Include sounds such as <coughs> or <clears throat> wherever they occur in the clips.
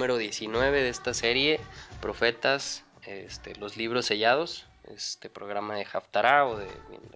número 19 de esta serie, Profetas, este, los libros sellados, este programa de Haftarah o de,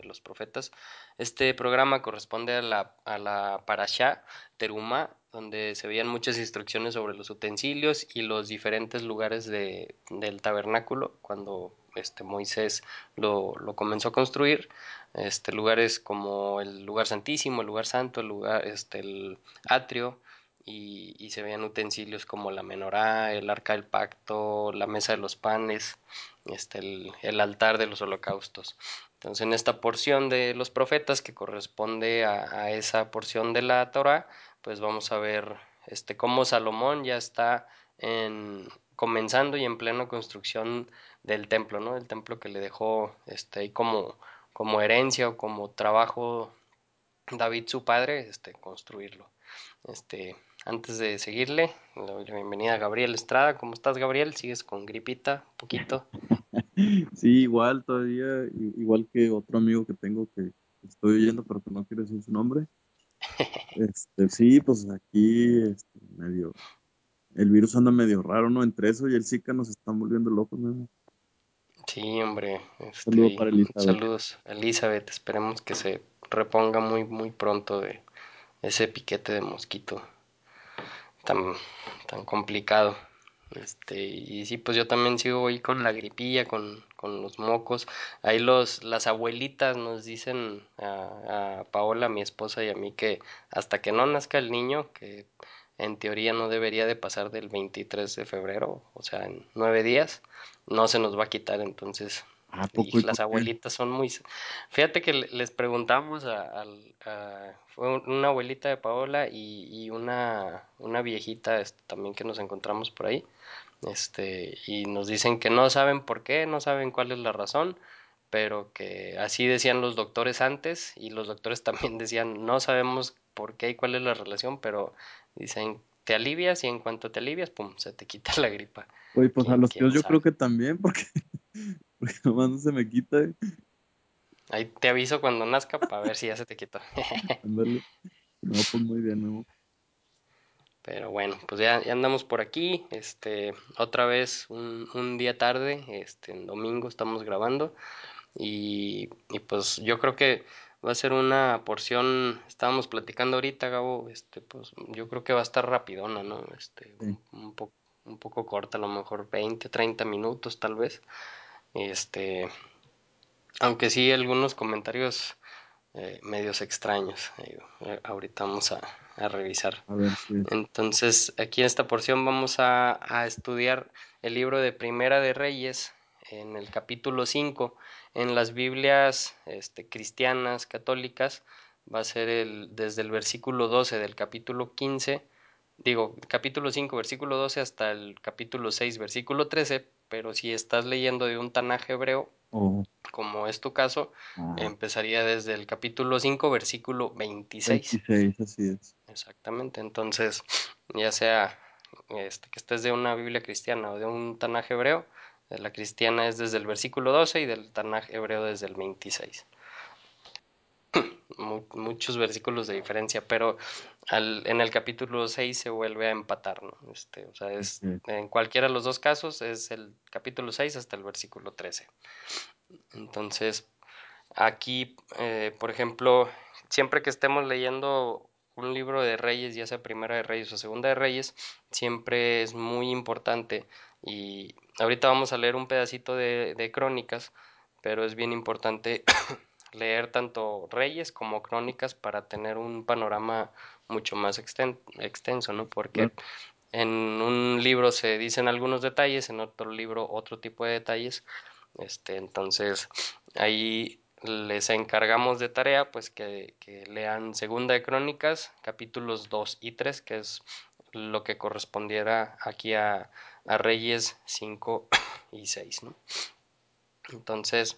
los profetas. Este programa corresponde a la, a la Parashá Teruma, donde se veían muchas instrucciones sobre los utensilios y los diferentes lugares de, del tabernáculo cuando este, Moisés lo, lo comenzó a construir este, lugares como el lugar santísimo, el lugar santo, el lugar, este, el atrio, y, se veían utensilios como la menorá, el arca del pacto, la mesa de los panes, este, el, el altar de los holocaustos. Entonces, en esta porción de los profetas que corresponde a, esa porción de la Torah, pues vamos a ver este, cómo Salomón ya está en, comenzando y en plena construcción del templo, ¿no? El templo que le dejó este, como como herencia o como trabajo David su padre, este, construirlo. Este, antes de seguirle, le doy la bienvenida a Gabriel Estrada. ¿Cómo estás, Gabriel? ¿Sigues con gripita? ¿Un poquito? <laughs> Sí, igual todavía, igual que otro amigo que tengo que estoy oyendo, pero que no quiero decir su nombre. <laughs> Este, sí, pues aquí este, medio, el virus anda medio raro, ¿no? Entre eso y el Zika nos están volviendo locos, ¿no? Sí, hombre. Este, Saludos para Elizabeth. Saludos, Elizabeth. Esperemos que se reponga muy, muy pronto de ese piquete de mosquito tan, tan complicado. Este, y sí, pues yo también sigo ahí con la gripilla, con, con los mocos. Ahí los, las abuelitas nos dicen a, a Paola, mi esposa y a mí que hasta que no nazca el niño, que en teoría no debería de pasar del 23 de febrero, o sea, en nueve días, no se nos va a quitar, entonces y las abuelitas son muy... Fíjate que les preguntamos a, a, fue una abuelita de Paola y, y una, una viejita este, también que nos encontramos por ahí, este, y nos dicen que no saben por qué, no saben cuál es la razón, pero que así decían los doctores antes y los doctores <laughs> también decían no sabemos por qué y cuál es la relación, pero dicen te alivias y en cuanto te alivias, pum, se te quita <laughs> la gripa. Oye, pues a los tíos yo creo que también, porque, porque nomás no se me quita. ¿eh? Ahí te aviso cuando nazca para ver si ya se te quitó. <laughs> Ándale. no, pues muy bien, ¿no? Pero bueno, pues ya, ya, andamos por aquí, este, otra vez un, un, día tarde, este, en domingo estamos grabando y, y pues yo creo que va a ser una porción, estábamos platicando ahorita, Gabo, este, pues yo creo que va a estar rapidona, ¿no? Este, Sí. un, un, poco un poco corta, a lo mejor 20, 30 minutos tal vez. Este, aunque sí algunos comentarios eh, medios extraños. Eh, ahorita vamos a, a revisar. A ver, sí. Entonces, aquí en esta porción vamos a, a estudiar el libro de Primera de Reyes en el capítulo 5. En las Biblias este, cristianas, católicas, va a ser el, desde el versículo 12 del capítulo 15, digo, capítulo 5, versículo 12 hasta el capítulo 6, versículo 13, pero si estás leyendo de un Tanaj hebreo, Oh, como es tu caso, ah, empezaría desde el capítulo 5, versículo 26. 26, así es. Exactamente, entonces, ya sea este, que estés de una Biblia cristiana o de un Tanaj hebreo, la cristiana es desde el versículo 12 y del Tanaj hebreo desde el 26. <laughs> Muchos versículos de diferencia, pero al, en el capítulo 6 se vuelve a empatar, ¿no? Este, o sea, es, en cualquiera de los dos casos es el capítulo 6 hasta el versículo 13. Entonces, aquí, eh, por ejemplo, siempre que estemos leyendo un libro de Reyes, ya sea Primera de Reyes o Segunda de Reyes, siempre es muy importante y ahorita vamos a leer un pedacito de, de crónicas, pero es bien importante <coughs> leer tanto Reyes como crónicas para tener un panorama mucho más exten extenso, ¿no? Porque en un libro se dicen algunos detalles, en otro libro otro tipo de detalles, este, entonces ahí les encargamos de tarea pues que, que lean Segunda de Crónicas, capítulos 2 y 3, que es lo que correspondiera aquí a, a Reyes 5 <coughs> y 6, ¿no? Entonces,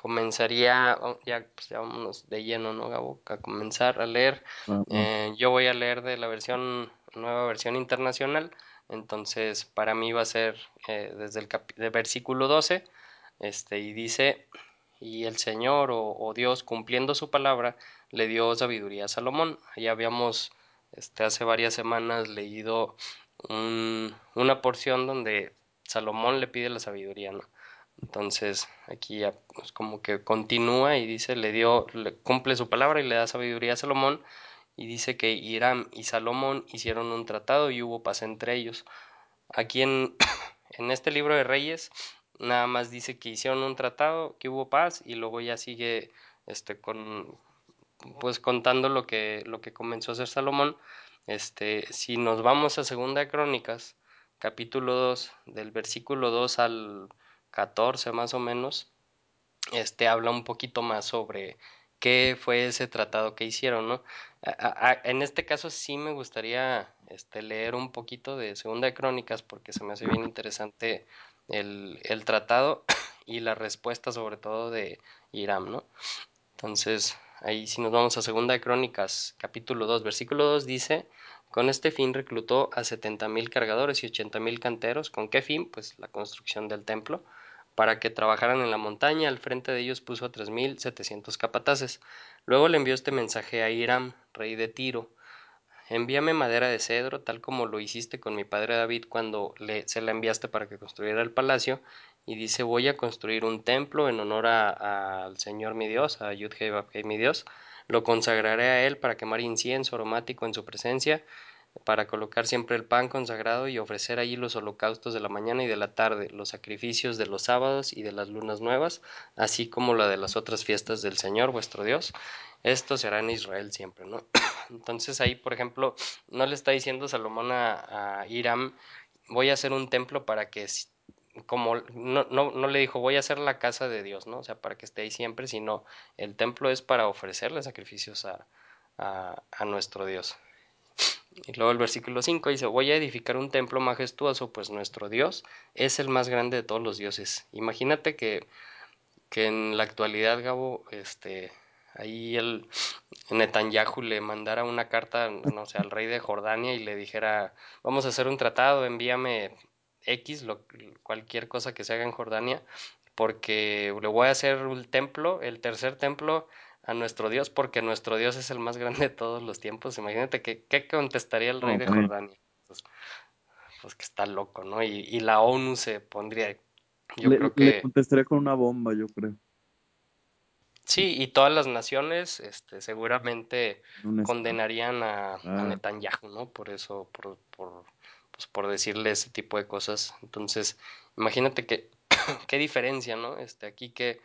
comenzaría, ya, pues ya vámonos de lleno, ¿no, Gabo? A comenzar a leer. Eh, yo voy a leer de la versión, nueva versión internacional, entonces para mí va a ser eh, desde el, de versículo 12, este, y dice, y el Señor o, Dios cumpliendo su palabra le dio sabiduría a Salomón. Ya habíamos este, hace varias semanas leído una porción donde Salomón le pide la sabiduría, ¿no? Entonces aquí ya pues, como que continúa y dice, le dio, le cumple su palabra y le da sabiduría a Salomón y dice que Hiram y Salomón hicieron un tratado y hubo paz entre ellos. Aquí en, <coughs> en este libro de Reyes nada más dice que hicieron un tratado, que hubo paz y luego ya sigue este con pues contando lo que lo que comenzó a hacer Salomón. Este, si nos vamos a Segunda Crónicas, capítulo 2, del versículo 2 al 14 más o menos, este habla un poquito más sobre qué fue ese tratado que hicieron, ¿no? en este caso sí me gustaría este, leer un poquito de Segunda de Crónicas porque se me hace bien interesante el, el tratado y la respuesta sobre todo de Hiram, ¿no? Entonces, ahí si nos vamos a Segunda de Crónicas, capítulo 2, versículo 2 dice, con este fin reclutó a setenta mil cargadores y ochenta mil canteros. ¿Con qué fin? Pues la construcción del templo para que trabajaran en la montaña. Al frente de ellos puso a tres mil setecientos capataces. Luego le envió este mensaje a Hiram, rey de Tiro. Envíame madera de cedro, tal como lo hiciste con mi padre David cuando le, se la enviaste para que construyera el palacio. Y dice, voy a construir un templo en honor al Señor mi Dios, a Yud mi Dios. Lo consagraré a él para quemar incienso aromático en su presencia para colocar siempre el pan consagrado y ofrecer allí los holocaustos de la mañana y de la tarde, los sacrificios de los sábados y de las lunas nuevas, así como la de las otras fiestas del Señor vuestro Dios. Esto será en Israel siempre, ¿no? <clears throat> Entonces ahí, por ejemplo, no le está diciendo Salomón a, Hiram, voy a hacer un templo para que como no, no, no, le dijo voy a hacer la casa de Dios, ¿no? O sea, para que esté ahí siempre, sino el templo es para ofrecerle sacrificios a, a nuestro Dios. Y luego el versículo 5 dice, voy a edificar un templo majestuoso, pues nuestro Dios es el más grande de todos los dioses. Imagínate que, que en la actualidad, Gabo, este, ahí el Netanyahu le mandara una carta, no sé, al rey de Jordania y le dijera, vamos a hacer un tratado, envíame X, lo, cualquier cosa que se haga en Jordania, porque le voy a hacer un templo, el tercer templo a nuestro Dios porque nuestro Dios es el más grande de todos los tiempos. Imagínate que, qué contestaría el rey de Jordania. Pues, pues, que está loco, ¿no? Y, la ONU se pondría. Yo creo que. Le contestaría con una bomba, yo creo. Sí, y todas las naciones este, seguramente condenarían a, a, Netanyahu, ¿no? Por eso, por, por, pues por decirle ese tipo de cosas. Entonces, imagínate que, <coughs> qué diferencia, ¿no? Este, aquí que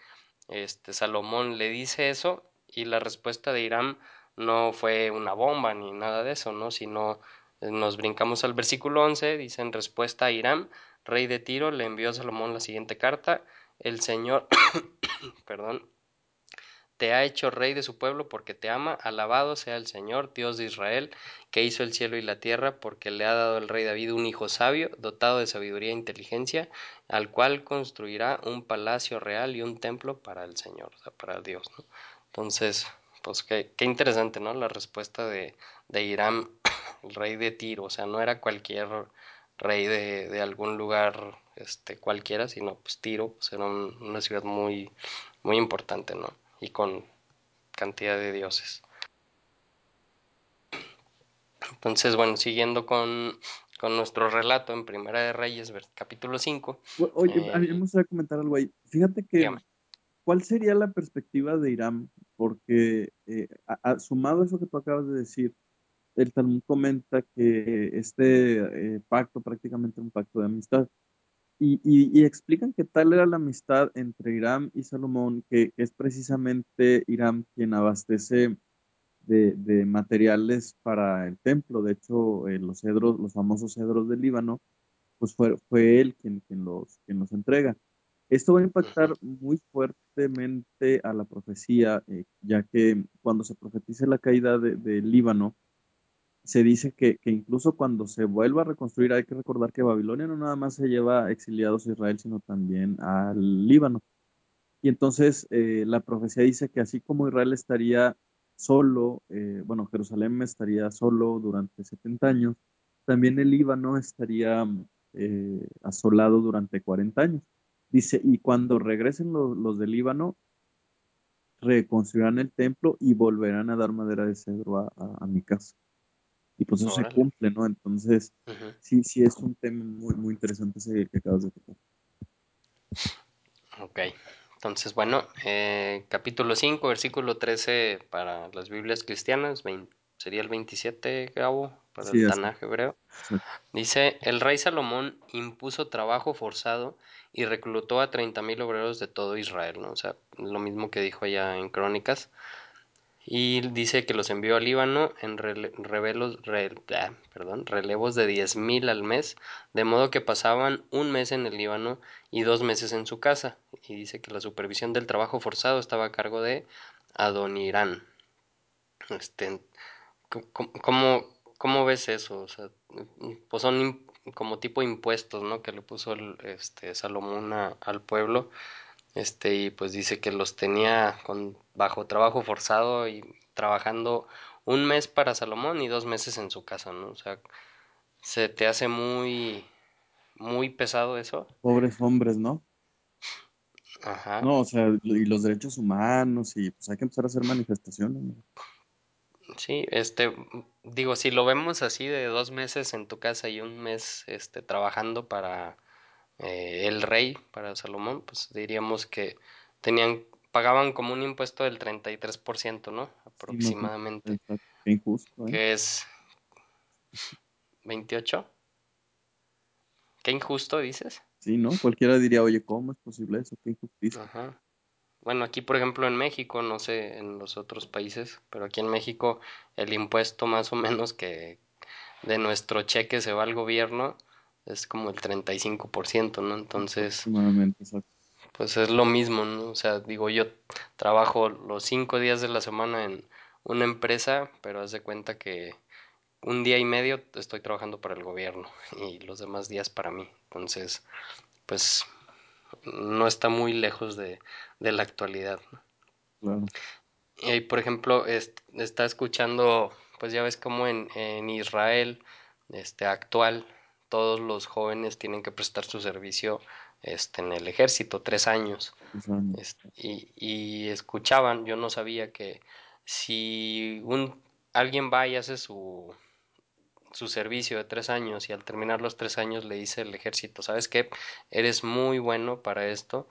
este, Salomón le dice eso y la respuesta de Irán no fue una bomba ni nada de eso, ¿no? Sino eh, nos brincamos al versículo 11, dice en respuesta a Irán, rey de Tiro, le envió a Salomón la siguiente carta, el Señor, <coughs> perdón, te ha hecho rey de su pueblo porque te ama, alabado sea el Señor, Dios de Israel, que hizo el cielo y la tierra, porque le ha dado el rey David un hijo sabio, dotado de sabiduría e inteligencia, al cual construirá un palacio real y un templo para el Señor, o sea, para Dios, ¿no? Entonces, pues qué, qué interesante, ¿no? La respuesta de, de Irán, <coughs> el rey de Tiro, o sea, no era cualquier rey de, de algún lugar este, cualquiera, sino pues Tiro, pues era una ciudad muy, muy importante, ¿no? y con cantidad de dioses. Entonces, bueno, siguiendo con, con nuestro relato en Primera de Reyes, capítulo 5. Oye, me gustaría comentar algo ahí. Fíjate que, ¿cuál sería la perspectiva de Irán? Porque, eh, sumado a eso que tú acabas de decir, el Talmud comenta que este eh, pacto, prácticamente un pacto de amistad, y, explican que tal era la amistad entre Irán y Salomón, que, es precisamente Irán quien abastece de, materiales para el templo. De hecho, eh, los cedros, los famosos cedros del Líbano, pues fue, fue él quien los entrega. Esto va a impactar muy fuertemente a la profecía, eh, ya que cuando se profetice la caída del Líbano, se dice que, incluso cuando se vuelva a reconstruir hay que recordar que Babilonia no nada más se lleva exiliados a Israel, sino también al Líbano. Y entonces eh, la profecía dice que así como Israel estaría solo, eh, bueno, Jerusalén estaría solo durante 70 años, también el Líbano estaría eh, asolado durante 40 años. Dice, y cuando regresen los, los del Líbano, reconstruirán el templo y volverán a dar madera de cedro a, a mi casa. Y pues eso se cumple, ¿no? Entonces, sí, sí es un tema muy, muy interesante ese que acabas de tocar. Ok. Entonces, bueno, eh, capítulo 5, versículo 13 para las Biblias cristianas, vein- sería el 27, Gabo, para Sí, el. Tanaj hebreo. Dice, el rey Salomón impuso trabajo forzado y reclutó a 30.000 obreros de todo Israel. O sea, lo mismo que dijo allá en Crónicas. Y dice que los envió al Líbano en revelos, re- ah, relevos de 10.000 al mes, de modo que pasaban un mes en el Líbano y dos meses en su casa. Y dice que la supervisión del trabajo forzado estaba a cargo de Adonirán. Este, ¿cómo, cómo, cómo ves eso? O sea, pues son como tipo impuestos, ¿no? Que le puso el, este, Salomón a- al pueblo. Este, y pues dice que los tenía con, bajo trabajo forzado y trabajando un mes para Salomón y dos meses en su casa, ¿no? O sea, se te hace muy, muy pesado eso. Pobres hombres, ¿no? Ajá. No, o sea, y los derechos humanos, y pues hay que empezar a hacer manifestaciones, ¿no? Sí, este, digo, si lo vemos así de dos meses en tu casa y un mes, este, trabajando para eh, el rey, para Salomón, pues diríamos que tenían, pagaban como un impuesto del 33%, ¿no? Aproximadamente, injusto, ¿eh? que es 28. Qué injusto, dices. Sí, ¿no? Cualquiera diría, oye, ¿cómo es posible eso? Qué injusticia. Ajá. Bueno, aquí por ejemplo en México, no sé en los otros países, pero aquí en México el impuesto más o menos que de nuestro cheque se va al gobierno es como el 35%, ¿no? Entonces, pues es lo mismo, ¿no? O sea, digo, yo trabajo los cinco días de la semana en una empresa, pero haz de cuenta que un día y medio estoy trabajando para el gobierno y los demás días para mí. Entonces, pues no está muy lejos de, de la actualidad. Y por ejemplo, est- está escuchando, pues ya ves como en, en Israel, este actual, todos los jóvenes tienen que prestar su servicio este, en el ejército, tres años. Tres años. Es- y, y escuchaban, yo no sabía que si un alguien va y hace su, su servicio de tres años y al terminar los tres años le dice el ejército, ¿sabes qué? Eres muy bueno para esto,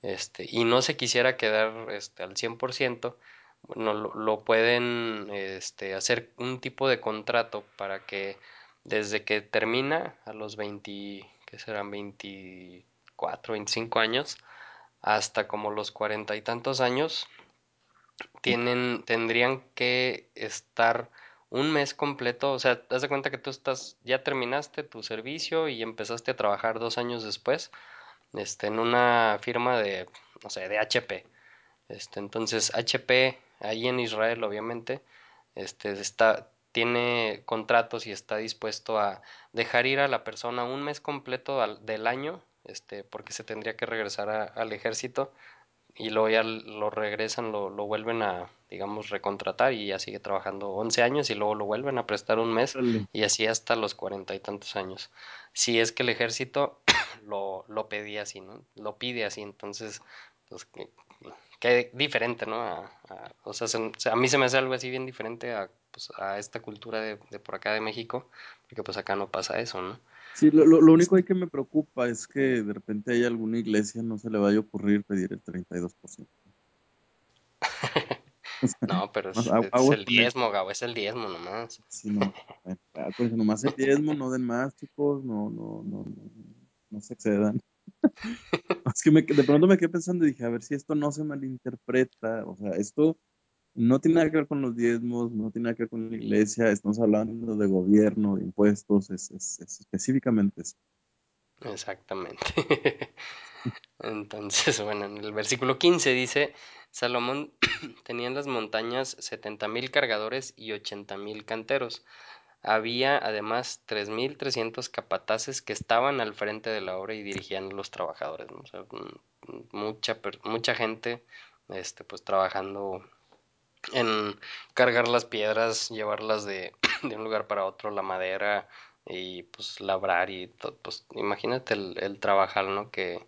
este, y no se quisiera quedar este, al 100%, bueno, lo, lo pueden este, hacer un tipo de contrato para que desde que termina a los 20, que serán 24, 25 años, hasta como los cuarenta y tantos años, tienen, tendrían que estar un mes completo, o sea, das de cuenta que tú estás, ya terminaste tu servicio y empezaste a trabajar dos años después, este, en una firma de, no sé, de HP. Este, entonces, HP, ahí en Israel, obviamente, este, está, tiene contratos y está dispuesto a dejar ir a la persona un mes completo al, del año, este, porque se tendría que regresar al ejército y luego ya lo regresan, lo, lo vuelven a, digamos, recontratar y ya sigue trabajando 11 años y luego lo vuelven a prestar un mes y así hasta los cuarenta y tantos años. Si es que el ejército <coughs> lo, lo pedía así, ¿no? Lo pide así, entonces, pues, que, que diferente, ¿no? A, a- o sea, se- se- a mí se me hace algo así bien diferente a, pues, a esta cultura de, de por acá de México, porque pues acá no pasa eso, ¿no? Sí, lo, lo, lo único que me preocupa es que de repente hay alguna iglesia, no se le vaya a ocurrir pedir el 32%. O sea, no, pero es, es el diezmo, Gabo, es el diezmo nomás. Sí, no. Acuérdense, nomás el diezmo, no den más, chicos, no, no, no, no, no se excedan. <laughs> Es que me, de pronto me quedé pensando y dije, a ver si esto no se malinterpreta. O sea, esto no tiene nada que ver con los diezmos, no tiene nada que ver con la iglesia, estamos hablando de gobierno, de impuestos, es, es- es específicamente eso. Exactamente. <laughs> Entonces, bueno, en el versículo 15 dice, Salomón <clears throat> tenía en las montañas setenta mil cargadores y ochenta mil canteros. Había además 3.300 capataces que estaban al frente de la obra y dirigían a los trabajadores. O sea, mm, mucha, per- mucha gente este, pues trabajando en cargar las piedras, llevarlas de, <clears throat> de un lugar para otro, la madera y pues labrar y todo, pues imagínate el, el trabajar, ¿no? Que,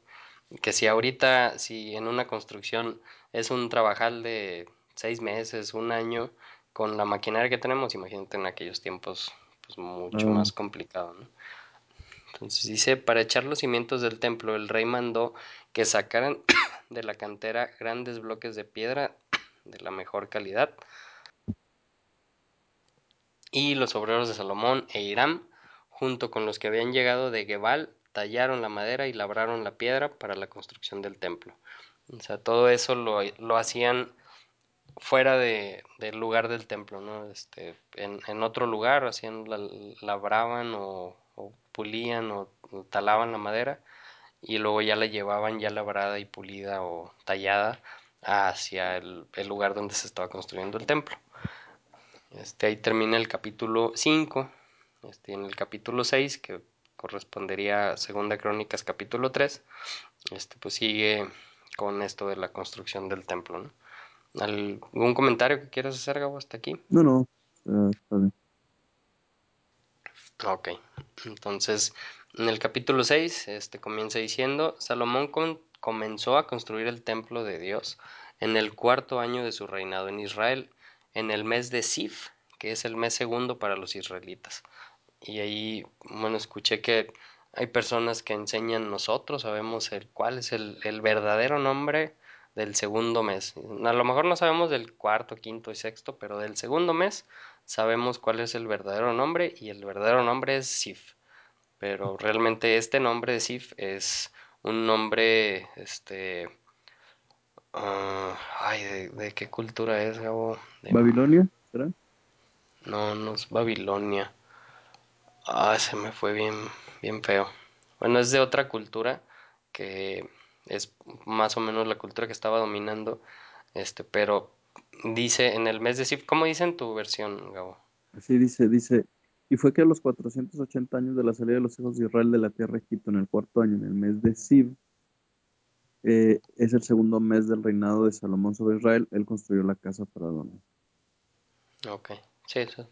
que si ahorita, si en una construcción es un trabajal de seis meses, un año, con la maquinaria que tenemos, imagínate en aquellos tiempos, pues mucho más complicado, ¿no? Entonces dice, para echar los cimientos del templo, el rey mandó que sacaran <clears throat> de la cantera grandes bloques de piedra de la mejor calidad. Y los obreros de Salomón e Hiram, junto con los que habían llegado de Gebal, tallaron la madera y labraron la piedra para la construcción del templo. O sea, todo eso lo, lo hacían fuera de, del lugar del templo, ¿no? Este, en, en otro lugar hacían, labraban o, pulían o, talaban la madera y luego ya la llevaban ya labrada y pulida o tallada hacia el, el lugar donde se estaba construyendo el templo. Este, ahí termina el capítulo 5. Este, en el capítulo 6, que correspondería a Segunda Crónicas capítulo 3, este, pues sigue con esto de la construcción del templo. ¿no? ¿Algún comentario que quieras hacer, Gabo, hasta aquí? No, no, está bien. Ok, entonces en el capítulo 6 este, comienza diciendo, Salomón comenzó a construir el templo de Dios en el cuarto año de su reinado en Israel, en el mes de Sif, que es el mes segundo para los israelitas. Y ahí, bueno, escuché que hay personas que enseñan nosotros, sabemos el, cuál es el, el verdadero nombre del segundo mes. A lo mejor no sabemos del cuarto, quinto y sexto, pero del segundo mes sabemos cuál es el verdadero nombre y el verdadero nombre es Sif. Pero realmente este nombre de Sif es un nombre, este... Uh, ay, ¿de, qué cultura es, Gabo? ¿Babilonia? ¿Será? No, no es Babilonia. Ah, se me fue bien, bien feo. Bueno, es de otra cultura que es más o menos la cultura que estaba dominando, este, pero dice en el mes de Sif, ¿cómo dice en tu versión, Gabo? Así dice, dice, y fue que a los 480 años de la salida de los hijos de Israel de la tierra de Egipto, en el cuarto año, en el mes de Sif, eh, es el segundo mes del reinado de Salomón sobre Israel, él construyó la casa para Adonai. Ok, sí, eso.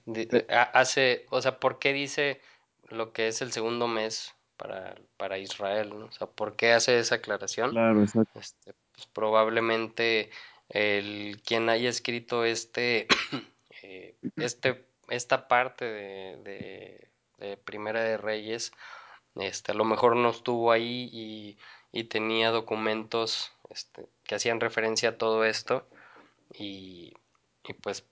Hace, o sea, ¿por qué dice lo que es el segundo mes para, para Israel, ¿no? O sea, ¿por qué hace esa aclaración? Claro, exacto. Este, pues probablemente el quien haya escrito este, <clears throat> eh, este, esta parte de, de, Primera de Reyes, este, a lo mejor no estuvo ahí y, y tenía documentos este, que hacían referencia a todo esto y, y pues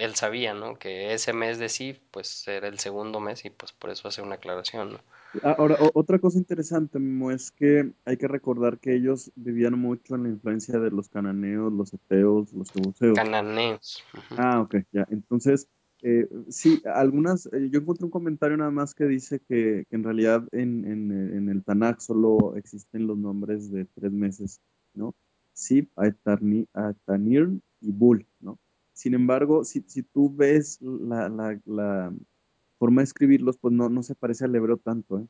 él sabía, ¿no? Que ese mes de sí, pues era el segundo mes y pues por eso hace una aclaración, ¿no? Ah, ahora, otra cosa interesante, Mimo, es que hay que recordar que ellos vivían mucho en la influencia de los cananeos, los eteos, los jebuseos. Cananeos. Ah, ok, ya. Entonces, eh, sí, algunas, eh, yo encontré un comentario nada más que dice que, que en realidad en, en, en, el Tanakh solo existen los nombres de tres meses, ¿no? Sib, Atanir y Bul, ¿no? Sin embargo, si, si tú ves la, la, la, forma de escribirlos, pues no, no se parece al hebreo tanto, ¿eh?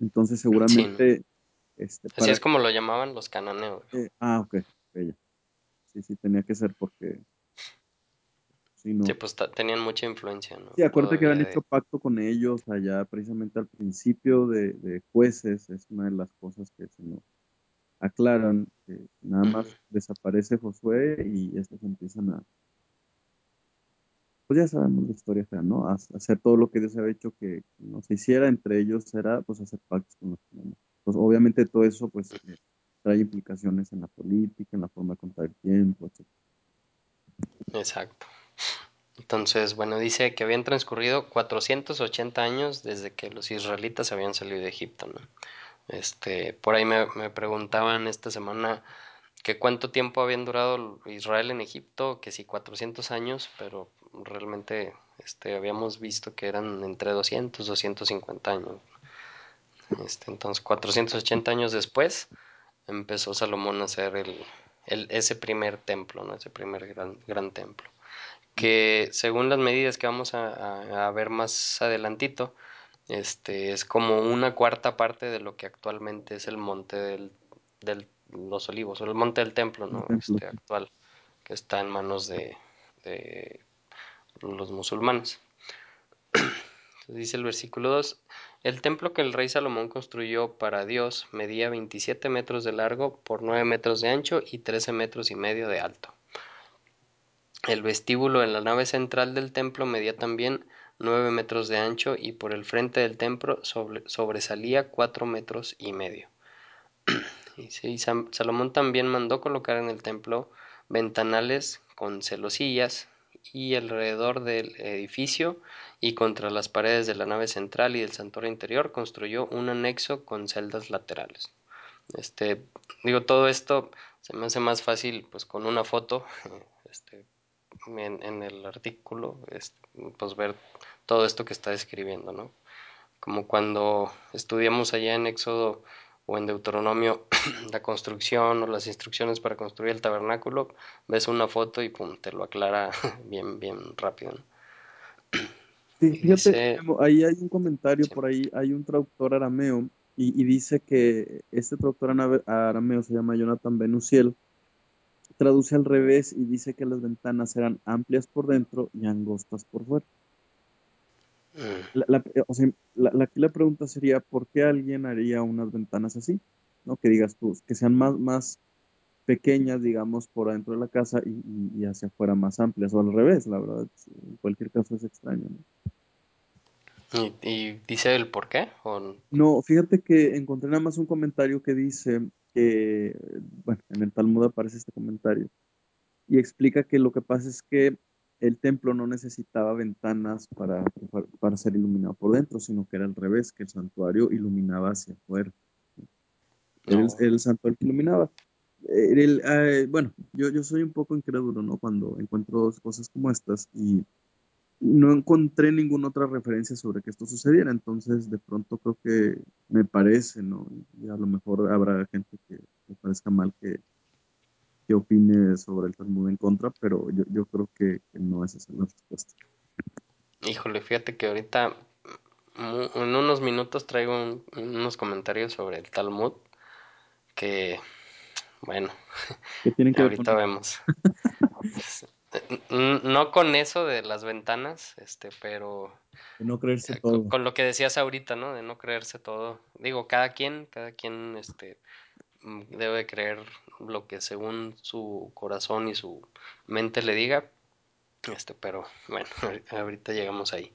Entonces seguramente... Sí, este, Así es como lo llamaban los cananeos. Eh, ah, ok, bella. Sí, sí, tenía que ser porque... Sí, no. sí pues tenían mucha influencia, ¿no? Sí, acuérdate que habían hecho pacto con ellos allá precisamente al principio de, de, jueces, es una de las cosas que se nos aclaran, que nada más desaparece Josué y estos empiezan a, pues ya sabemos la historia ¿no? Hacer todo lo que Dios había hecho que no se hiciera, entre ellos era pues hacer pactos con los humanos. Pues obviamente todo eso pues eh, trae implicaciones en la política, en la forma de contar el tiempo, etc. Exacto. Entonces, bueno, dice que habían transcurrido 480 años desde que los israelitas habían salido de Egipto, ¿no? Este, por ahí me, preguntaban esta semana que cuánto tiempo habían durado Israel en Egipto, que si 400 años, pero realmente este, habíamos visto que eran entre 200 250 años. Este, entonces, 480 años después, empezó Salomón a hacer el, el, ese primer templo, ¿no? ese primer gran, gran templo. Que según las medidas que vamos a, a, ver más adelantito, este, es como una cuarta parte de lo que actualmente es el monte del, del los olivos, o el monte del templo, ¿no? Este actual, que está en manos de, de los musulmanes. <clears throat> dice el versículo 2, el templo que el rey Salomón construyó para Dios medía 27 metros de largo por 9 metros de ancho y 13 metros y medio de alto. El vestíbulo en la nave central del templo medía también 9 metros de ancho y por el frente del templo sobresalía 4 metros y medio. <clears throat> y Salomón también mandó colocar en el templo ventanales con celosillas y alrededor del edificio y contra las paredes de la nave central y del santuario interior construyó un anexo con celdas laterales. Este, digo, todo esto se me hace más fácil pues con una foto <laughs> este, en, el artículo, pues ver todo esto que está describiendo, ¿no? Como cuando estudiamos allá en Éxodo o en Deuteronomio <clears throat> la construcción o las instrucciones para construir el tabernáculo, ves una foto y pum, te lo aclara <laughs> bien, bien rápido. <clears throat> Sí, fíjate, ahí hay un comentario, por ahí hay un traductor arameo y, dice que este traductor arameo se llama Jonathan Benusiel, traduce al revés y dice que las ventanas eran amplias por dentro y angostas por fuera. Mm. La, o sea, la, aquí la pregunta sería, ¿por qué alguien haría unas ventanas así? ¿No? Que digas tú, que sean más, más pequeñas, digamos, por adentro de la casa y, hacia afuera más amplias, o al revés, la verdad, en cualquier caso es extraño. ¿Y, dice el por qué? No, fíjate que encontré nada más un comentario que dice que, bueno, en el Talmud aparece este comentario, y explica que lo que pasa es que el templo no necesitaba ventanas para, para, ser iluminado por dentro, sino que era al revés, que el santuario iluminaba hacia afuera. Era el, santuario que iluminaba. Eh, bueno, yo, yo soy un poco incrédulo, ¿no? Cuando encuentro cosas como estas y no encontré ninguna otra referencia sobre que esto sucediera, entonces de pronto creo que me parece, ¿no? Y a lo mejor habrá gente que me parezca mal que, que opine sobre el Talmud en contra, pero yo, yo creo que, no es esa la respuesta. Híjole, fíjate que ahorita en unos minutos traigo unos comentarios sobre el Talmud que, bueno, tienen que <laughs> ahorita vemos. <laughs> <laughs> no con eso de las ventanas, este, pero... De no creerse eh, todo. Con, lo que decías ahorita, ¿no? De no creerse todo. Digo, cada quien, cada quien, este, mm, debe creer lo que según su corazón y su mente le diga. Este, pero bueno, <laughs> ahorita llegamos ahí.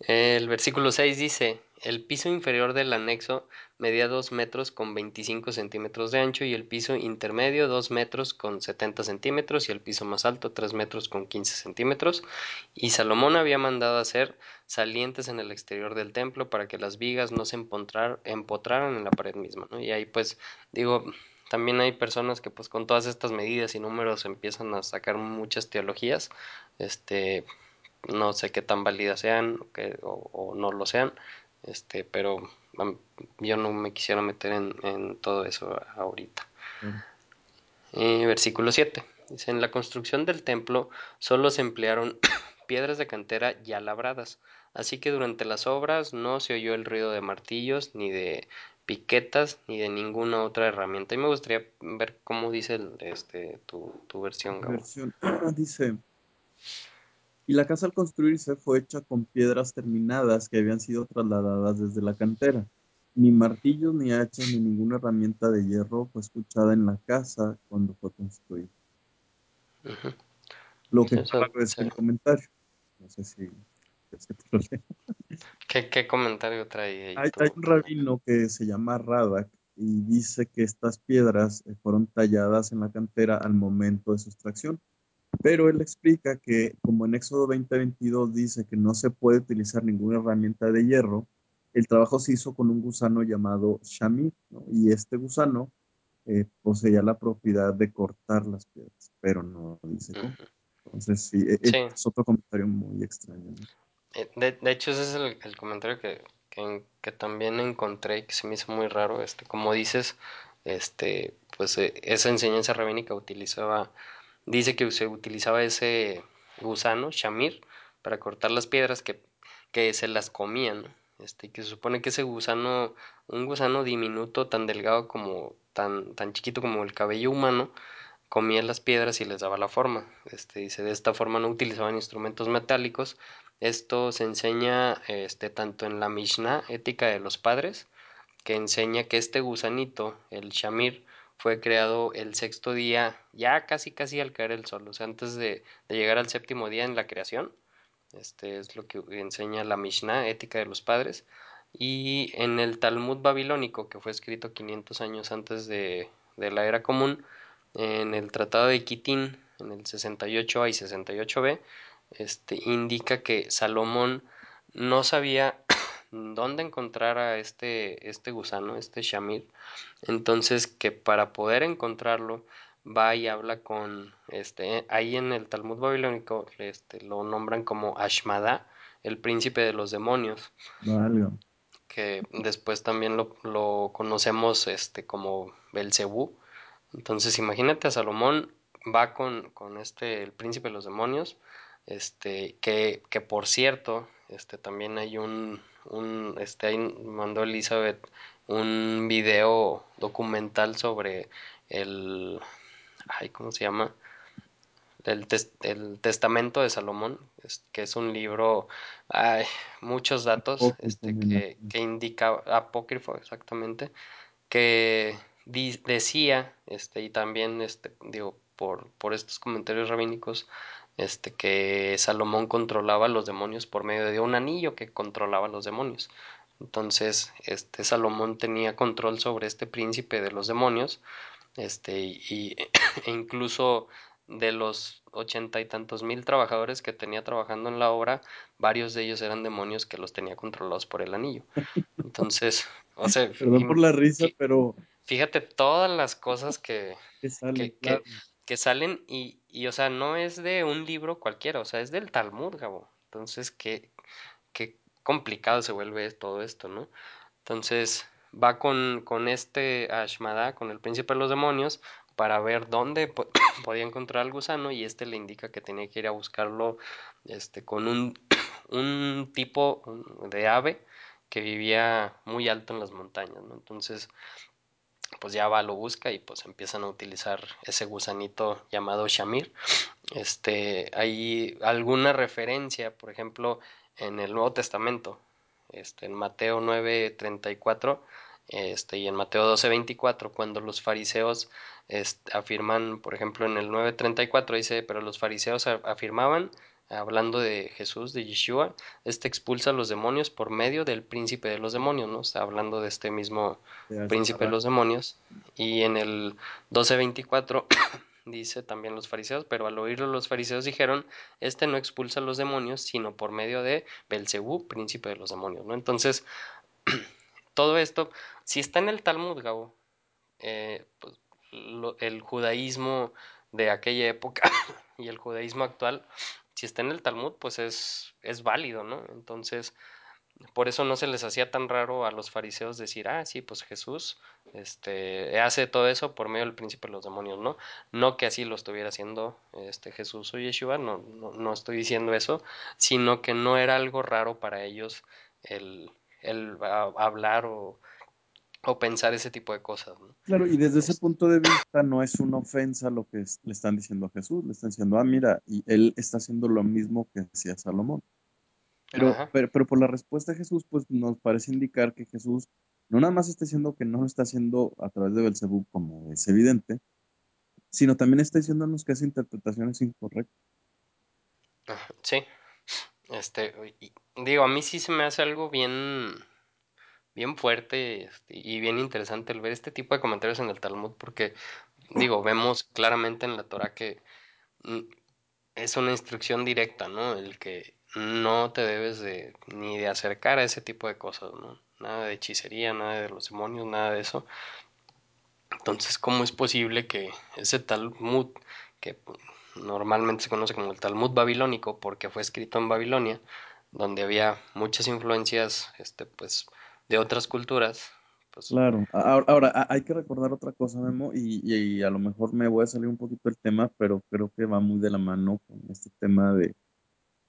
El versículo 6 dice, el piso inferior del anexo medía 2 metros con 25 centímetros de ancho y el piso intermedio 2 metros con 70 centímetros y el piso más alto 3 metros con 15 centímetros. Y Salomón había mandado hacer salientes en el exterior del templo para que las vigas no se empotraran en la pared misma. Y ahí pues digo, también hay personas que pues con todas estas medidas y números empiezan a sacar muchas teologías. Este, no sé qué tan válidas sean o, no lo sean, este, pero yo no me quisiera meter en, todo eso ahorita. Eh, versículo 7. Dice, en la construcción del templo solo se emplearon <coughs> piedras de cantera ya labradas, así que durante las obras no se oyó el ruido de martillos, ni de piquetas, ni de ninguna otra herramienta. Y me gustaría ver cómo dice este, tu, versión, versión. <clears throat> dice, y la casa al construirse fue hecha con piedras terminadas que habían sido trasladadas desde la cantera. Ni martillos, ni hachas, ni ninguna herramienta de hierro fue escuchada en la casa cuando fue construida. Lo que es el comentario. No sé si ¿Qué, comentario trae Hay, hay, un rabino que se llama Radak y dice que estas piedras eh, fueron talladas en la cantera al momento de su extracción. Pero él explica que como en Éxodo 20:22 dice que no se puede utilizar ninguna herramienta de hierro, el trabajo se hizo con un gusano llamado shamir, y este gusano eh, poseía la propiedad de cortar las piedras, pero no dice cómo. Entonces sí, e, e, es otro comentario muy extraño. Eh, de, hecho, ese es el, comentario que, que, también encontré que se me hizo muy raro. Este, como dices, este, pues eh, esa enseñanza rabínica utilizaba dice que se utilizaba ese gusano, shamir, para cortar las piedras que, que se las comían, este, que se supone que ese gusano, un gusano diminuto, tan delgado como, tan, tan chiquito como el cabello humano, comía las piedras y les daba la forma. Este, dice, de esta forma no utilizaban instrumentos metálicos Esto se enseña este, tanto en la Mishnah, Ética de los Padres, que enseña que este gusanito, el Shamir, fue creado el sexto día, ya casi casi al caer el sol, o sea, antes de, llegar al séptimo día en la creación. Este es lo que enseña la Mishnah, Ética de los Padres. Y en el Talmud babilónico, que fue escrito 500 años antes de, de la era común, en el Tratado de Quitín, en el 68A y 68B, este, indica que Salomón no sabía dónde encontrar a este, este gusano, este Shamir. Entonces que para poder encontrarlo va y habla con, este, ahí en el Talmud babilónico este, lo nombran como Ashmada, el príncipe de los demonios. Que después también lo, lo conocemos este, como Belcebú. Entonces imagínate a Salomón va con, con este, el príncipe de los demonios, este, que, que por cierto, este, también hay un, un este, ahí mandó Elizabeth un video documental sobre el, ay, ¿cómo se llama? El, el Testamento de Salomón, que es un libro, hay muchos datos este, que, que indica, apócrifo exactamente, que decía, este, y también, este, digo, por, por estos comentarios rabínicos, este, que Salomón controlaba los demonios por medio de un anillo que controlaba los demonios. Entonces, este Salomón tenía control sobre este príncipe de los demonios, este, y, <coughs> e incluso de los ochenta y tantos mil trabajadores que tenía trabajando en la obra, varios de ellos eran demonios que los tenía controlados por el anillo. Entonces, o sea, <laughs> perdón por la risa, pero fíjate todas las cosas que, que, salen, que, que, salen y, y, o sea, no es de un libro cualquiera, o sea, es del Talmud, Gabo. Entonces, qué, qué complicado se vuelve todo esto, ¿no? Entonces, va con, con este Ashmada, con el príncipe de los demonios, para ver dónde <coughs> podía encontrar al gusano y este le indica que tenía que ir a buscarlo este, con un, <coughs> un tipo de ave que vivía muy alto en las montañas, ¿no? Entonces, pues ya va, lo busca y pues empiezan a utilizar ese gusanito llamado Shamir. Este, hay alguna referencia, por ejemplo, en el Nuevo Testamento, este, en Mateo 9:34 este, y en Mateo 12:24, cuando los fariseos este, afirman, por ejemplo, en el 9:34 dice, pero los fariseos afirmaban hablando de Jesús, de Yeshua, este expulsa a los demonios por medio del príncipe de los demonios, ¿no? Está hablando de este mismo príncipe de los demonios. Y en el 12.24 <coughs> dice también los fariseos, pero al oírlo los fariseos dijeron, este no expulsa a los demonios, sino por medio de Belcebú, príncipe de los demonios, ¿no? Entonces, <clears throat> todo esto, si está en el Talmud, Gabo, eh, pues, lo, el judaísmo de aquella época <coughs> y el judaísmo actual si está en el Talmud, pues es, es válido, ¿no? Entonces, por eso no se les hacía tan raro a los fariseos decir, ah, sí, pues Jesús este, hace todo eso por medio del príncipe de los demonios, ¿no? No que así lo estuviera haciendo este, Jesús o Yeshua, no, no, no estoy diciendo eso, sino que no era algo raro para ellos el, el hablar o o pensar ese tipo de cosas. ¿no? Claro, y desde ese punto de vista no es una ofensa lo que le están diciendo a Jesús, le están diciendo, ah, mira, y él está haciendo lo mismo que hacía Salomón. Pero, pero, pero, por la respuesta de Jesús, pues nos parece indicar que Jesús no nada más está diciendo que no lo está haciendo a través de Belcebú, como es evidente, sino también está diciéndonos que hace interpretaciones incorrectas. Sí, este, digo, a mí sí se me hace algo bien bien fuerte este, y bien interesante el ver este tipo de comentarios en el Talmud porque digo, vemos claramente en la Torah que mm, es una instrucción directa, ¿no? El que no te debes de ni de acercar a ese tipo de cosas, ¿no? Nada de hechicería, nada de los demonios, nada de eso. Entonces, ¿cómo es posible que ese Talmud, que normalmente se conoce como el Talmud babilónico porque fue escrito en Babilonia, donde había muchas influencias, este, pues, de otras culturas. Pues... Claro, ahora, hay que recordar otra cosa, Memo, y, a lo mejor me voy a salir un poquito del tema, pero creo que va muy de la mano con este tema de,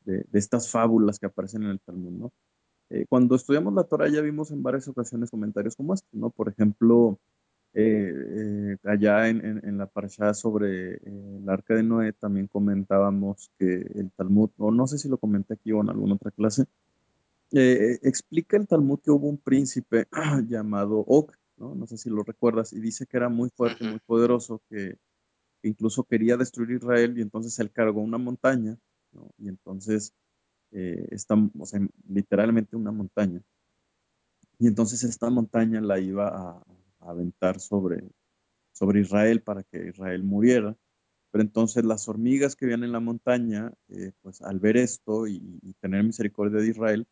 de, estas fábulas que aparecen en el Talmud, ¿no? Eh, cuando estudiamos la Torah ya vimos en varias ocasiones comentarios como este, ¿no? Por ejemplo, eh, eh, allá en, en, la parashá sobre eh, el arca de Noé también comentábamos que el Talmud, o no sé si lo comenté aquí o en alguna otra clase, eh, explica el Talmud que hubo un príncipe <clears throat> llamado Og, ¿no? no sé si lo recuerdas, y dice que era muy fuerte, muy poderoso, que, que incluso quería destruir Israel y entonces él cargó una montaña, ¿no? y entonces eh, está, o sea, literalmente una montaña. Y entonces esta montaña la iba a, a aventar sobre, sobre Israel para que Israel muriera. Pero entonces las hormigas que vivían en la montaña, eh, pues al ver esto y, y, tener misericordia de Israel,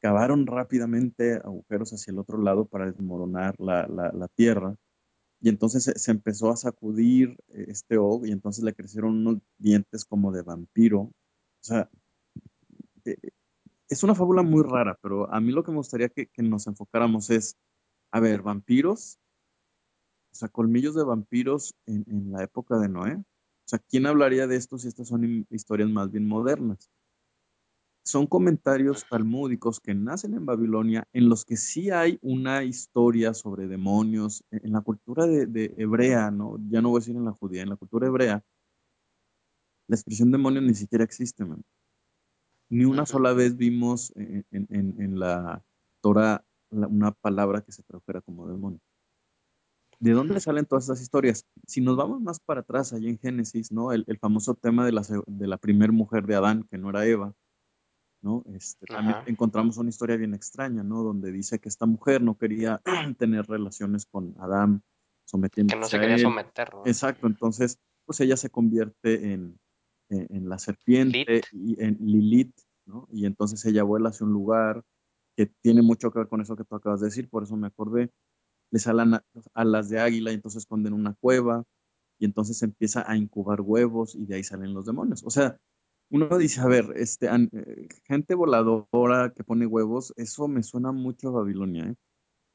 cavaron rápidamente agujeros hacia el otro lado para desmoronar la, la, tierra. Y entonces se, empezó a sacudir eh, este Og y entonces le crecieron unos dientes como de vampiro. O sea, eh, es una fábula muy rara, pero a mí lo que me gustaría que, que nos enfocáramos es, a ver, vampiros, o sea, colmillos de vampiros en, en, la época de Noé. O sea, ¿quién hablaría de esto si estas son historias más bien modernas? Son comentarios talmúdicos que nacen en Babilonia, en los que sí hay una historia sobre demonios. En la cultura de, de hebrea, ¿no? Ya no voy a decir en la judía, en la cultura hebrea, la expresión demonio ni siquiera existe, man. Ni una sola vez vimos en, en, en la Torah una palabra que se tradujera como demonio. ¿De dónde salen todas esas historias? Si nos vamos más para atrás, allá en Génesis, ¿no? El, el famoso tema de la, de la primer mujer de Adán, que no era Eva, ¿no? Este, también encontramos una historia bien extraña, ¿no? Donde dice que esta mujer no quería <clears throat> tener relaciones con Adán, Que no se a quería someter, ¿no? Exacto, entonces, pues ella se convierte en, en, en la Lit. serpiente y en Lilith, ¿no? Y entonces ella vuela hacia un lugar que tiene mucho que ver con eso que tú acabas de decir, por eso me acordé les salen alas de águila y entonces esconden una cueva y entonces empieza a incubar huevos y de ahí salen los demonios. O sea, uno dice, a ver, este, eh, gente voladora que pone huevos, eso me suena mucho a Babilonia, ¿eh?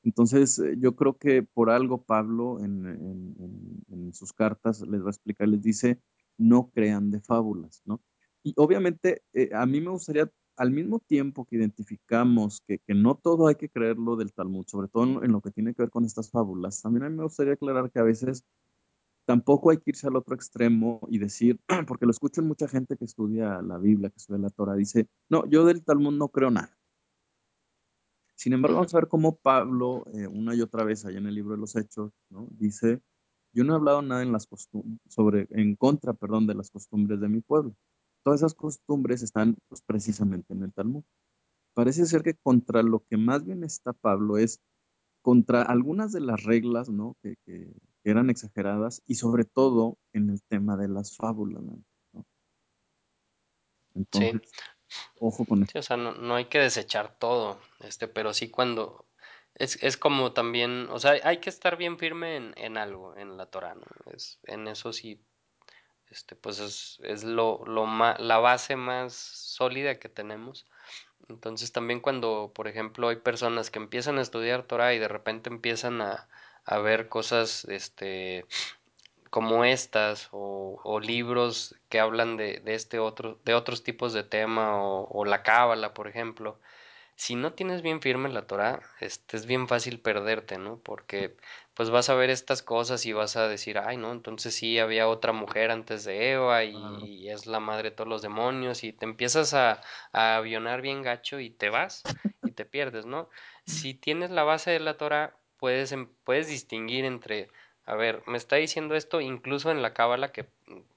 Entonces, eh, yo creo que por algo Pablo en, sus cartas les va a explicar, les dice, no crean de fábulas, ¿no? Y obviamente, a mí me gustaría, al mismo tiempo que identificamos que, que, no todo hay que creerlo del Talmud, sobre todo en, en, lo que tiene que ver con estas fábulas, también a mí me gustaría aclarar que a veces tampoco hay que irse al otro extremo y decir, <clears throat> porque lo escucho mucha gente que estudia la Biblia, que estudia la Torah, dice, no, yo del Talmud no creo nada. Sin embargo, vamos a ver cómo Pablo, eh, una y otra vez allá en el libro de los Hechos, ¿no? dice, yo no he hablado nada en, las sobre, en contra perdón, de las costumbres de mi pueblo. Todas esas costumbres están pues, precisamente en el Talmud. Parece ser que contra lo que más bien está Pablo es contra algunas de las reglas ¿no? que eran exageradas y sobre todo en el tema de las fábulas. ¿no? Sí. Entonces, ojo con Sí, esto. o sea, no, no hay que desechar todo, este, pero sí cuando es, es como también, o sea, hay que estar bien firme en, en algo, en la Torah, ¿no? Es, en eso sí, este, pues es, es lo, lo ma- la base más sólida que tenemos. Entonces también cuando, por ejemplo, hay personas que empiezan a estudiar Torah y de repente empiezan a, a ver cosas, este, como estas o, o libros que hablan de, de este otro, de otros tipos de tema o, o la cábala, por ejemplo, si no tienes bien firme la Torah, este, es bien fácil perderte, ¿no? Porque pues vas a ver estas cosas y vas a decir, ay, no, entonces sí había otra mujer antes de Eva y, es la madre de todos los demonios y te empiezas a, a avionar bien gacho y te vas y te pierdes, ¿no? Si tienes la base de la Torah, puedes, em- puedes distinguir entre, a ver, me está diciendo esto incluso en la Cábala que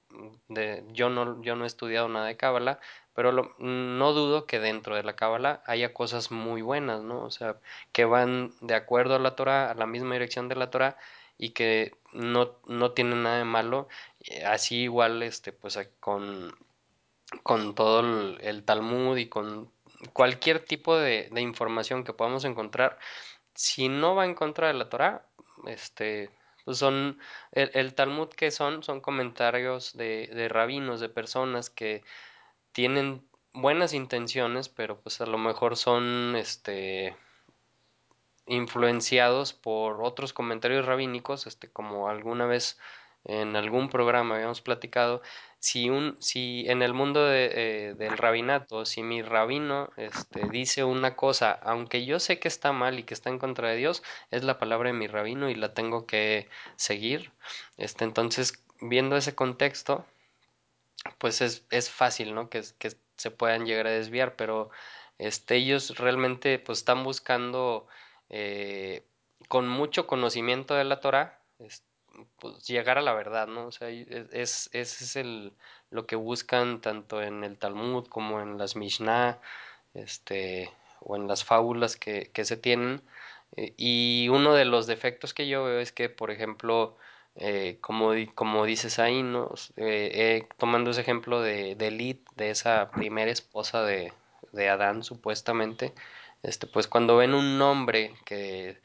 mm, de, yo no, yo no he estudiado nada de Cábala, pero lo- no dudo que dentro de la Cábala haya cosas muy buenas, ¿no? O sea, que van de acuerdo a la Torah, a la misma dirección de la Torah y que no, no tienen nada de malo. Eh, Así igual, este, pues con, con todo el, Talmud y con cualquier tipo de información que podamos encontrar, si no va en contra de la Torah, este, pues son el, Talmud que son, son comentarios de, de rabinos, de personas que tienen buenas intenciones, pero pues a lo mejor son este influenciados por otros comentarios rabínicos, este como alguna vez en algún programa habíamos platicado, si un, si en el mundo de, eh, del rabinato, si mi rabino este, dice una cosa, aunque yo sé que está mal y que está en contra de Dios, es la palabra de mi rabino y la tengo que seguir. Este, entonces, viendo ese contexto, pues es, es fácil, ¿no? Que, se puedan llegar a desviar, pero este, ellos realmente pues están buscando eh, con mucho conocimiento de la Torah, pues, llegar a la verdad, ¿no? O sea, es, ese es el, lo que buscan tanto en el Talmud como en las Mishnah, este, o en las fábulas que, que se tienen. Eh, y uno de los defectos que yo veo es que, por ejemplo, eh, como, como dices ahí. Eh, tomando ese ejemplo de, de Lid, de esa primera esposa de, de Adán, supuestamente, este, pues cuando ven un nombre que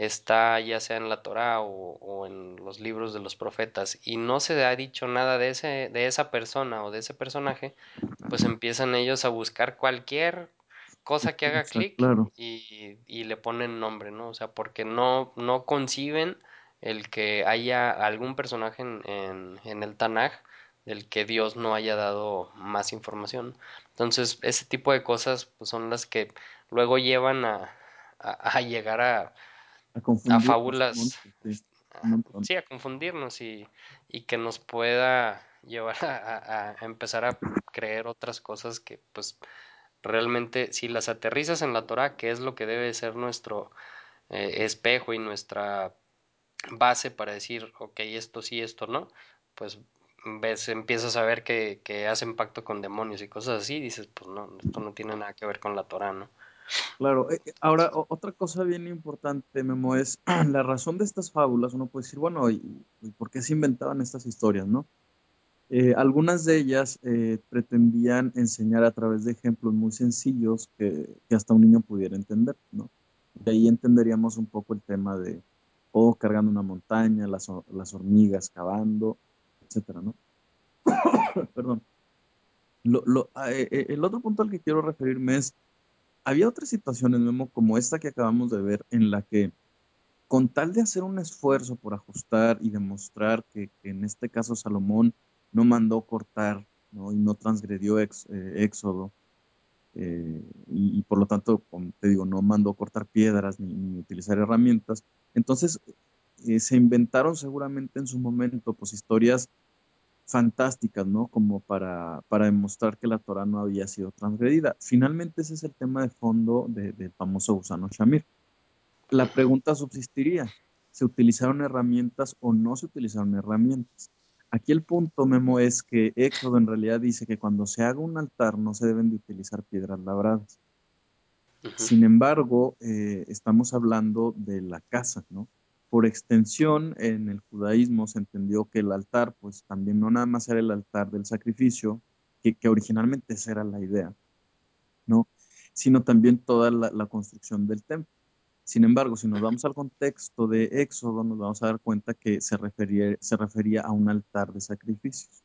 está ya sea en la Torah o, en los libros de los profetas y no se ha dicho nada de, ese, de esa persona o de ese personaje, pues empiezan ellos a buscar cualquier cosa que haga clic claro. y, y, le ponen nombre, ¿no? O sea, porque no, no conciben el que haya algún personaje en, en, en el Tanaj del que Dios no haya dado más información. Entonces, ese tipo de cosas pues, son las que luego llevan a, a, a llegar a, a, a fábulas, sí, sí, a confundirnos y, y, que nos pueda llevar a, a, empezar a creer otras cosas que pues realmente si las aterrizas en la Torah, que es lo que debe ser nuestro eh, espejo y nuestra base para decir, ok, esto sí, esto no, pues ves, empiezas a ver que, que hacen pacto con demonios y cosas así, y dices, pues no, esto no tiene nada que ver con la Torah, ¿no? Claro, eh, ahora otra cosa bien importante, Memo, es <clears throat> la razón de estas fábulas. Uno puede decir, bueno, ¿y, por qué se inventaban estas historias, no? Eh, algunas de ellas eh, pretendían enseñar a través de ejemplos muy sencillos que, hasta un niño pudiera entender, ¿no? De ahí entenderíamos un poco el tema de, oh, cargando una montaña, las, las hormigas cavando, etcétera, ¿no? <coughs> Perdón. Lo, lo, eh, el otro punto al que quiero referirme es había otras situaciones, como esta que acabamos de ver, en la que con tal de hacer un esfuerzo por ajustar y demostrar que, en este caso Salomón no mandó cortar ¿no? y no transgredió ex, eh, Éxodo, eh, y, por lo tanto, te digo, no mandó cortar piedras ni, ni utilizar herramientas, entonces eh, se inventaron seguramente en su momento pues historias fantásticas, ¿no? Como para, para demostrar que la Torah no había sido transgredida. Finalmente ese es el tema de fondo del de famoso gusano Shamir. La pregunta subsistiría, ¿se utilizaron herramientas o no se utilizaron herramientas? Aquí el punto, Memo, es que Éxodo en realidad dice que cuando se haga un altar no se deben de utilizar piedras labradas. Uh -huh. Sin embargo, eh, estamos hablando de la casa, ¿no? Por extensión, en el judaísmo se entendió que el altar, pues también no nada más era el altar del sacrificio, que, que originalmente esa era la idea, ¿no? Sino también toda la, la, construcción del templo. Sin embargo, si nos vamos al contexto de Éxodo, nos vamos a dar cuenta que se refería, se refería a un altar de sacrificios.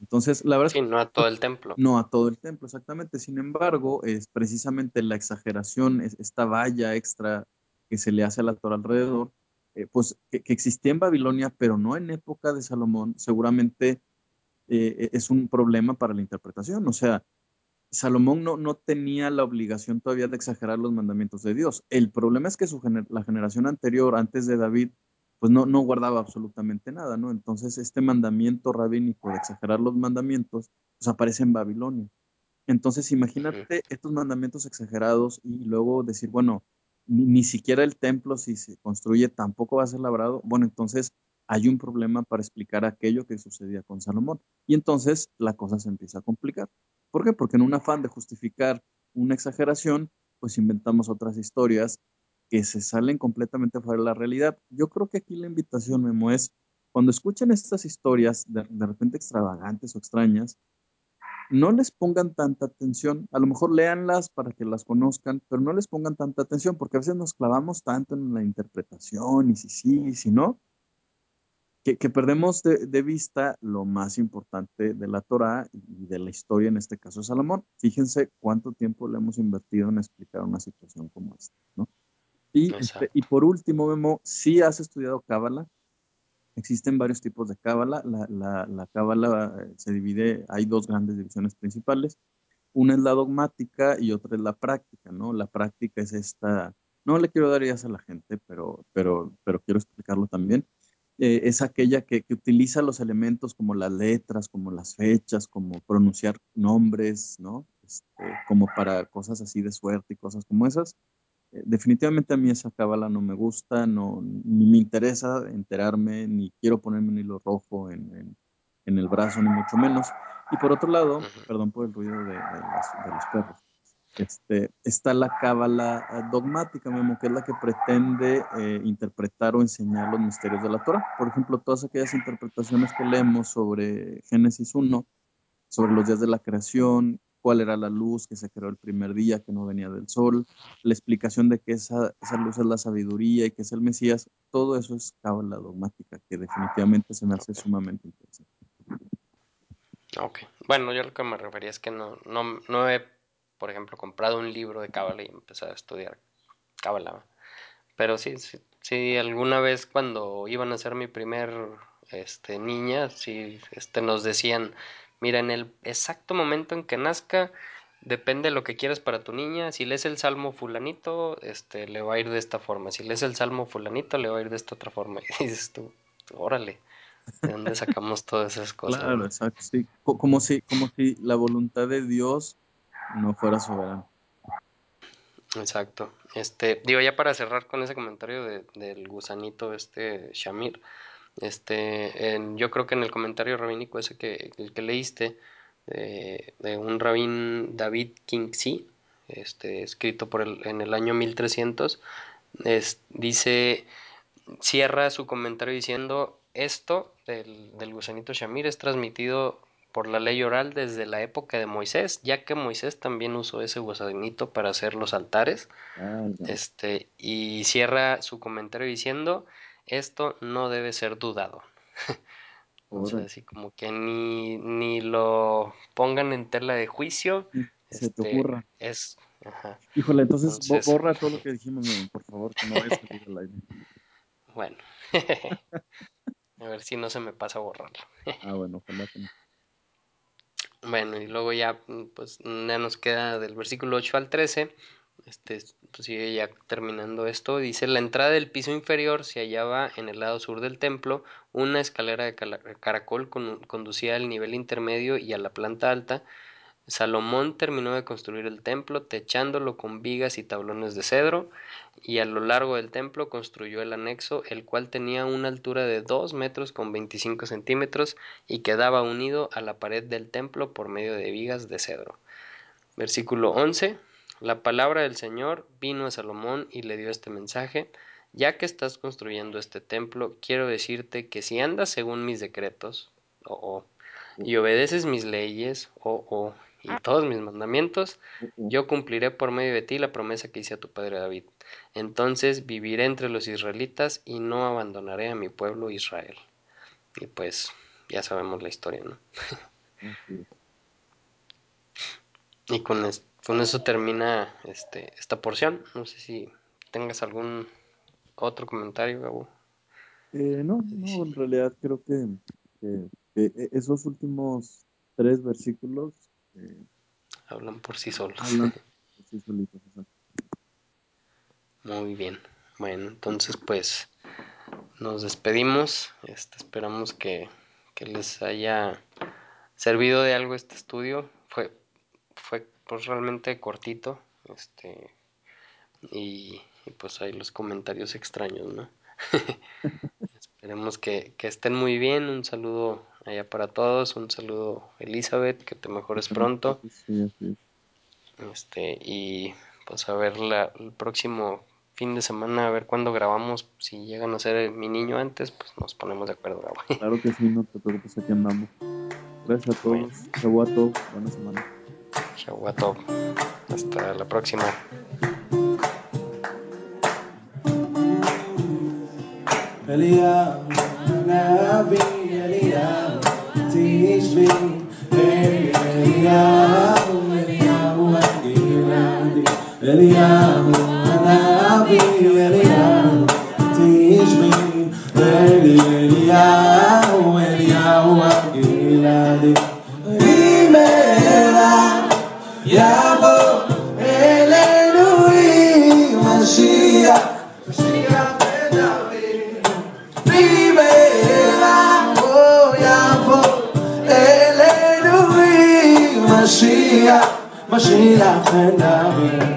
Entonces, la verdad sí, es que no a todo el templo. No a todo el templo, exactamente. Sin embargo, es precisamente la exageración, es esta valla extra que se le hace a la Torah alrededor, eh, pues que, que, existía en Babilonia, pero no en época de Salomón, seguramente eh, es un problema para la interpretación. O sea, Salomón no, no, tenía la obligación todavía de exagerar los mandamientos de Dios. El problema es que su gener la generación anterior, antes de David, pues no, no guardaba absolutamente nada, ¿no? Entonces, este mandamiento rabínico de exagerar los mandamientos, pues aparece en Babilonia. Entonces, imagínate estos mandamientos exagerados y luego decir, bueno, ni, siquiera el templo, si se construye, tampoco va a ser labrado. Bueno, entonces hay un problema para explicar aquello que sucedía con Salomón. Y entonces la cosa se empieza a complicar. ¿Por qué? Porque en un afán de justificar una exageración, pues inventamos otras historias que se salen completamente fuera de la realidad. Yo creo que aquí la invitación, Memo, es cuando escuchen estas historias de, de repente extravagantes o extrañas, no les pongan tanta atención. A lo mejor léanlas para que las conozcan, pero no les pongan tanta atención porque a veces nos clavamos tanto en la interpretación y si sí y si no, que, que perdemos de, de, vista lo más importante de la Torah y de la historia, en este caso de Salomón. Fíjense cuánto tiempo le hemos invertido en explicar una situación como esta, ¿no? Y, este, y por último, Memo, si has estudiado Cábala, existen varios tipos de Cábala. La, la, la Cábala eh, se divide, hay dos grandes divisiones principales. Una es la dogmática y otra es la práctica, ¿no? La práctica es esta, no le quiero dar ideas a la gente, pero, pero, pero quiero explicarlo también. Eh, es aquella que, que, utiliza los elementos como las letras, como las fechas, como pronunciar nombres, ¿no? Este, como para cosas así de suerte y cosas como esas. Definitivamente a mí esa cábala no me gusta, no, ni me interesa enterarme, ni quiero ponerme un hilo rojo en, en, en el brazo, ni mucho menos. Y por otro lado, perdón por el ruido de, de, los, de los perros, este, está la cábala eh, dogmática, Memo, que es la que pretende eh, interpretar o enseñar los misterios de la Torah. Por ejemplo, todas aquellas interpretaciones que leemos sobre Génesis 1, sobre los días de la creación, cuál era la luz que se creó el primer día, que no venía del sol, la explicación de que esa, esa luz es la sabiduría y que es el Mesías, todo eso es cábala dogmática, que definitivamente se me hace sumamente interesante. Ok, bueno, yo lo que me refería es que no, no, no he por ejemplo, comprado un libro de Cábala y empezado a estudiar Cábala. Pero sí, sí, sí, alguna vez cuando iban a ser mi primer este, niña, sí, este, nos decían, mira, en el exacto momento en que nazca, depende de lo que quieras para tu niña. Si lees el salmo fulanito, este, le va a ir de esta forma. Si lees el salmo fulanito, le va a ir de esta otra forma. <laughs> Y dices tú, órale. ¿De dónde sacamos todas esas cosas? Claro, exacto, sí. Como si, como si la voluntad de Dios no fuera soberano. Exacto. Este, digo, ya para cerrar con ese comentario de, del gusanito, este Shamir, este, en, yo creo que en el comentario rabínico ese que, el que leíste, de, de un rabín David Kingsi, este, escrito por el, en el año 1300, es, dice, cierra su comentario diciendo, esto del, del gusanito Shamir es transmitido por la ley oral desde la época de Moisés, ya que Moisés también usó ese gusanito para hacer los altares. Ah. Este, y cierra su comentario diciendo, esto no debe ser dudado. <laughs> o sea, así como que ni, ni lo pongan en tela de juicio. Se este, te ocurra. Es, ajá. Híjole, entonces, entonces, borra todo lo <laughs> que dijimos, por favor, que no vaya a al aire. Bueno. <laughs> a ver si no se me pasa a borrarlo. ah, bueno, ojalá que no. Bueno, y luego ya, pues, ya nos queda del versículo 8 al 13. Este, pues sigue ya terminando esto. Dice: La entrada del piso inferior se hallaba en el lado sur del templo. Una escalera de caracol con, conducía al nivel intermedio y a la planta alta. Salomón terminó de construir el templo, techándolo con vigas y tablones de cedro, y a lo largo del templo construyó el anexo, el cual tenía una altura de 2 metros con 25 centímetros y quedaba unido a la pared del templo por medio de vigas de cedro. Versículo 11. La palabra del Señor vino a Salomón y le dio este mensaje. Ya que estás construyendo este templo, quiero decirte que si andas según mis decretos, oh, oh, y obedeces mis leyes, oh, oh, y todos mis mandamientos, yo cumpliré por medio de ti la promesa que hice a tu padre David. Entonces viviré entre los israelitas y no abandonaré a mi pueblo Israel. Y pues ya sabemos la historia, ¿no? y con, es, con, eso termina este, esta porción. No sé si tengas algún otro comentario, Gabo. Eh, no, no, en realidad creo que, que, que esos últimos tres versículos eh, hablan por sí solos. Hablan <laughs> por sí solitos, exacto. Muy bien. Bueno, entonces pues nos despedimos. Este, esperamos que, que, les haya servido de algo este estudio. Fue, fue pues realmente cortito. Este, y, y pues hay los comentarios extraños, ¿no? <laughs> Esperemos que, que, estén muy bien. Un saludo allá para todos. Un saludo, Elizabeth, que te mejores pronto. Sí, Este, y pues a ver la, el próximo fin de semana, a ver cuándo grabamos. Si llegan a ser mi niño antes, pues nos ponemos de acuerdo. Güey. Claro que sí, no te preocupes, aquí andamos. Gracias a todos. Bueno. Shawato, buena semana. Hasta la próxima. and I will be.